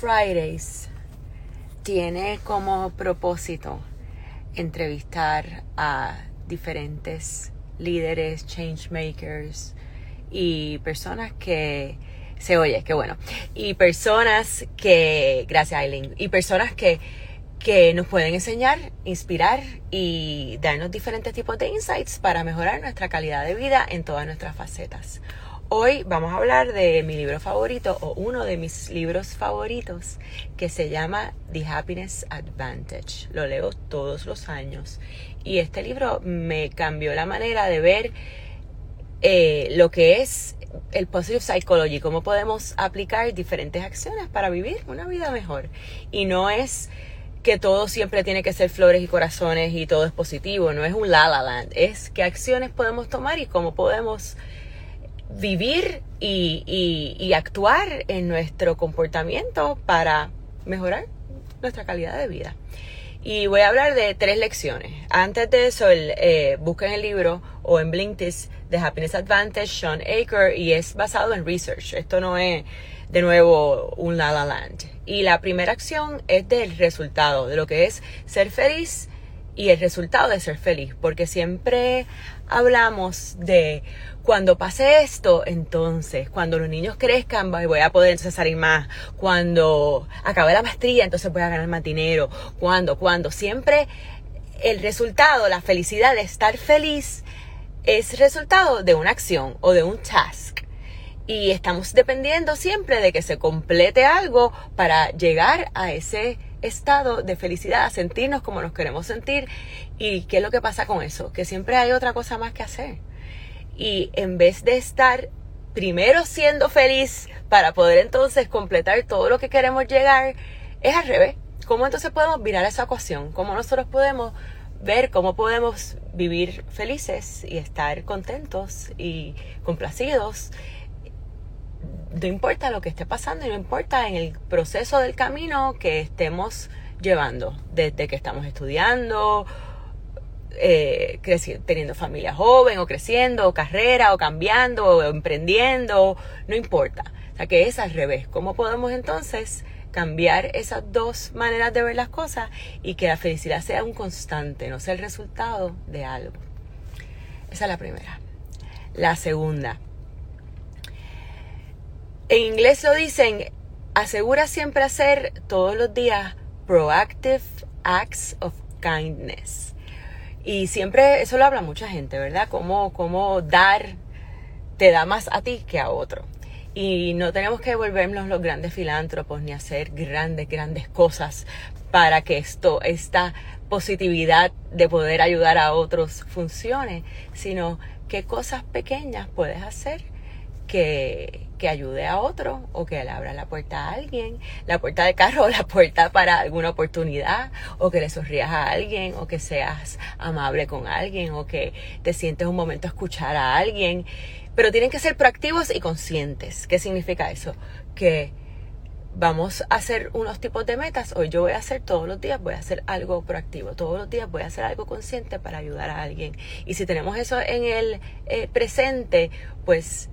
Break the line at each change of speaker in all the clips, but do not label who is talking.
Fridays tiene como propósito entrevistar a diferentes líderes, change makers y personas que se oye, qué bueno. Y personas que, gracias Aileen, y personas que, que nos pueden enseñar, inspirar y darnos diferentes tipos de insights para mejorar nuestra calidad de vida en todas nuestras facetas. Hoy vamos a hablar de mi libro favorito o uno de mis libros favoritos que se llama The Happiness Advantage. Lo leo todos los años y este libro me cambió la manera de ver eh, lo que es el Positive Psychology, cómo podemos aplicar diferentes acciones para vivir una vida mejor. Y no es que todo siempre tiene que ser flores y corazones y todo es positivo, no es un la la land, es qué acciones podemos tomar y cómo podemos vivir y, actuar en nuestro comportamiento para mejorar nuestra calidad de vida. Y voy a hablar de tres lecciones. Antes de eso, el, eh, busquen el libro o en Blinkist de Happiness Advantage, Sean Aker, y es basado en research. Esto no es, de nuevo, un la la land. Y la primera acción es del resultado, de lo que es ser feliz y el resultado de ser feliz, porque siempre hablamos de cuando pase esto, entonces, cuando los niños crezcan, voy a poder entonces salir más, cuando acabe la maestría, entonces voy a ganar más dinero, cuando, cuando, siempre el resultado, la felicidad de estar feliz es resultado de una acción o de un task. Y estamos dependiendo siempre de que se complete algo para llegar a ese estado de felicidad, a sentirnos como nos queremos sentir. ¿Y qué es lo que pasa con eso? Que siempre hay otra cosa más que hacer. Y en vez de estar primero siendo feliz para poder entonces completar todo lo que queremos llegar, es al revés. ¿Cómo entonces podemos mirar esa ecuación? ¿Cómo nosotros podemos ver cómo podemos vivir felices y estar contentos y complacidos no importa lo que esté pasando y no importa en el proceso del camino que estemos llevando, desde que estamos estudiando, eh, teniendo familia joven o creciendo, o carrera, o cambiando, o emprendiendo, no importa. O sea que es al revés. ¿Cómo podemos entonces cambiar esas dos maneras de ver las cosas y que la felicidad sea un constante, no sea el resultado de algo? Esa es la primera. La segunda, en inglés lo dicen, asegura siempre hacer todos los días proactive acts of kindness. Y siempre, eso lo habla mucha gente, ¿verdad? Cómo, cómo dar te da más a ti que a otro. Y no tenemos que volvernos los grandes filántropos ni hacer grandes, grandes cosas para que esto, esta positividad de poder ayudar a otros funcione, sino qué cosas pequeñas puedes hacer que, que ayude a otro o que le abra la puerta a alguien, la puerta de carro o la puerta para alguna oportunidad o que le sonrías a alguien o que seas amable con alguien o que te sientes un momento a escuchar a alguien. Pero tienen que ser proactivos y conscientes. ¿Qué significa eso? Que vamos a hacer unos tipos de metas. Hoy yo voy a hacer todos los días, voy a hacer algo proactivo. Todos los días voy a hacer algo consciente para ayudar a alguien. Y si tenemos eso en el eh, presente, pues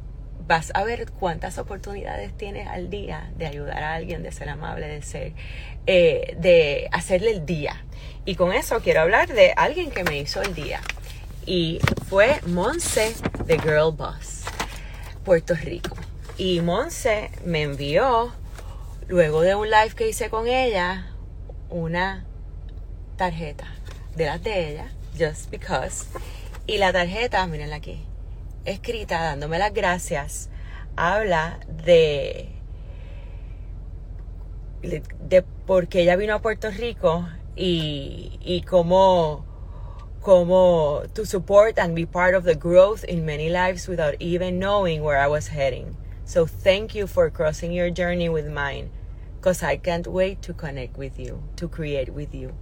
vas a ver cuántas oportunidades tienes al día de ayudar a alguien, de ser amable, de ser, eh, de hacerle el día. Y con eso quiero hablar de alguien que me hizo el día. Y fue Monse de Girl Boss, Puerto Rico. Y Monse me envió, luego de un live que hice con ella, una tarjeta de las de ella, just because. Y la tarjeta, mírenla aquí, escrita dándome las gracias habla de, de, por qué ella vino a Puerto Rico y, y cómo, cómo to support and be part of the growth in many lives without even knowing where I was heading. So thank you for crossing your journey with mine. Because I can't wait to connect with you, to create with you.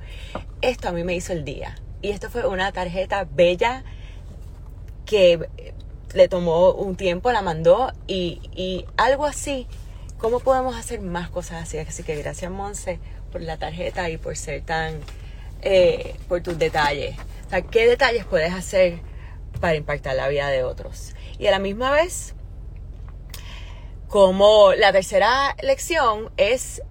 Esto a mí me hizo el día. Y esto fue una tarjeta bella que le tomó un tiempo, la mandó y, algo así. ¿Cómo podemos hacer más cosas así? Así que gracias, Monse, por la tarjeta y por ser tan. Eh, por tus detalles. O sea, ¿qué detalles puedes hacer para impactar la vida de otros? Y a la misma vez, como la tercera lección es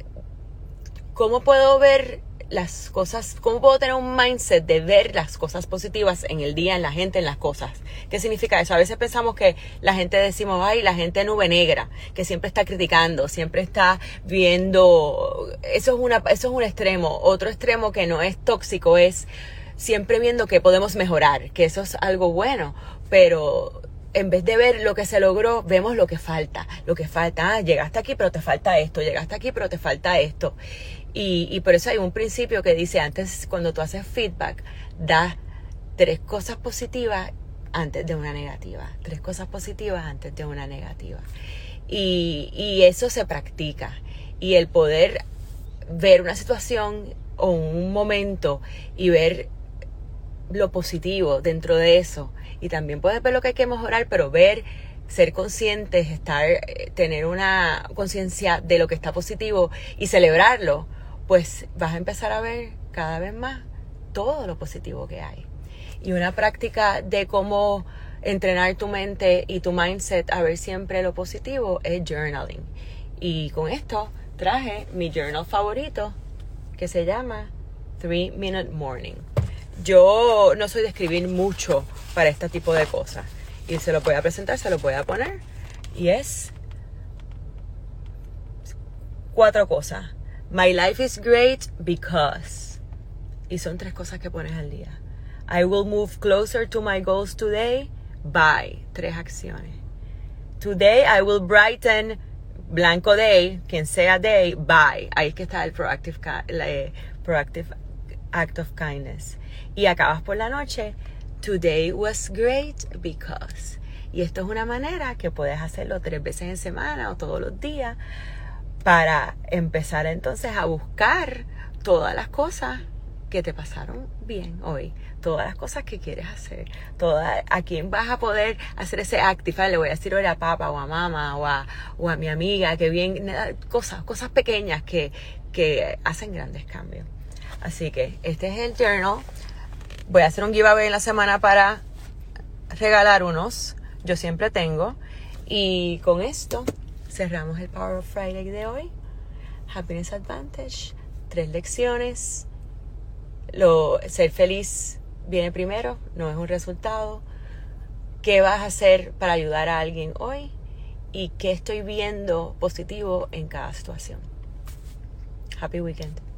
¿cómo puedo ver las cosas, cómo puedo tener un mindset de ver las cosas positivas en el día, en la gente, en las cosas? ¿Qué significa eso? A veces pensamos que la gente decimos, ay, la gente nube negra, que siempre está criticando, siempre está viendo, eso es, una, eso es un extremo. Otro extremo que no es tóxico es siempre viendo que podemos mejorar, que eso es algo bueno, pero en vez de ver lo que se logró, vemos lo que falta. Lo que falta, ah, llegaste aquí, pero te falta esto, llegaste aquí, pero te falta esto. Y, y por eso hay un principio que dice, antes, cuando tú haces feedback, da tres cosas positivas antes de una negativa. Tres cosas positivas antes de una negativa. Y, y eso se practica. Y el poder ver una situación o un momento y ver lo positivo dentro de eso. Y también puedes ver lo que hay que mejorar, pero ver, ser conscientes, estar, eh, tener una conciencia de lo que está positivo y celebrarlo, pues vas a empezar a ver cada vez más todo lo positivo que hay. Y una práctica de cómo entrenar tu mente y tu mindset a ver siempre lo positivo es journaling. Y con esto traje mi journal favorito que se llama Three Minute Morning yo no soy de escribir mucho para este tipo de cosas. Y se lo voy a presentar, se lo voy a poner. Y es cuatro cosas. My life is great because. Y son tres cosas que pones al día. I will move closer to my goals today by. Tres acciones. Today I will brighten blanco day, quien sea day, by. Ahí que está el proactive, el proactive act of kindness y acabas por la noche, today was great because. Y esto es una manera que puedes hacerlo tres veces en semana o todos los días para empezar entonces a buscar todas las cosas que te pasaron bien hoy, todas las cosas que quieres hacer, toda, a quién vas a poder hacer ese active, le voy a decir hoy a papá o a mamá o a, o a mi amiga, que bien, cosas, cosas pequeñas que, que hacen grandes cambios. Así que este es el journal Voy a hacer un giveaway en la semana para regalar unos. Yo siempre tengo. Y con esto cerramos el Power of Friday de hoy. Happiness Advantage. Tres lecciones. Lo, ser feliz viene primero, no es un resultado. ¿Qué vas a hacer para ayudar a alguien hoy? ¿Y qué estoy viendo positivo en cada situación? Happy weekend.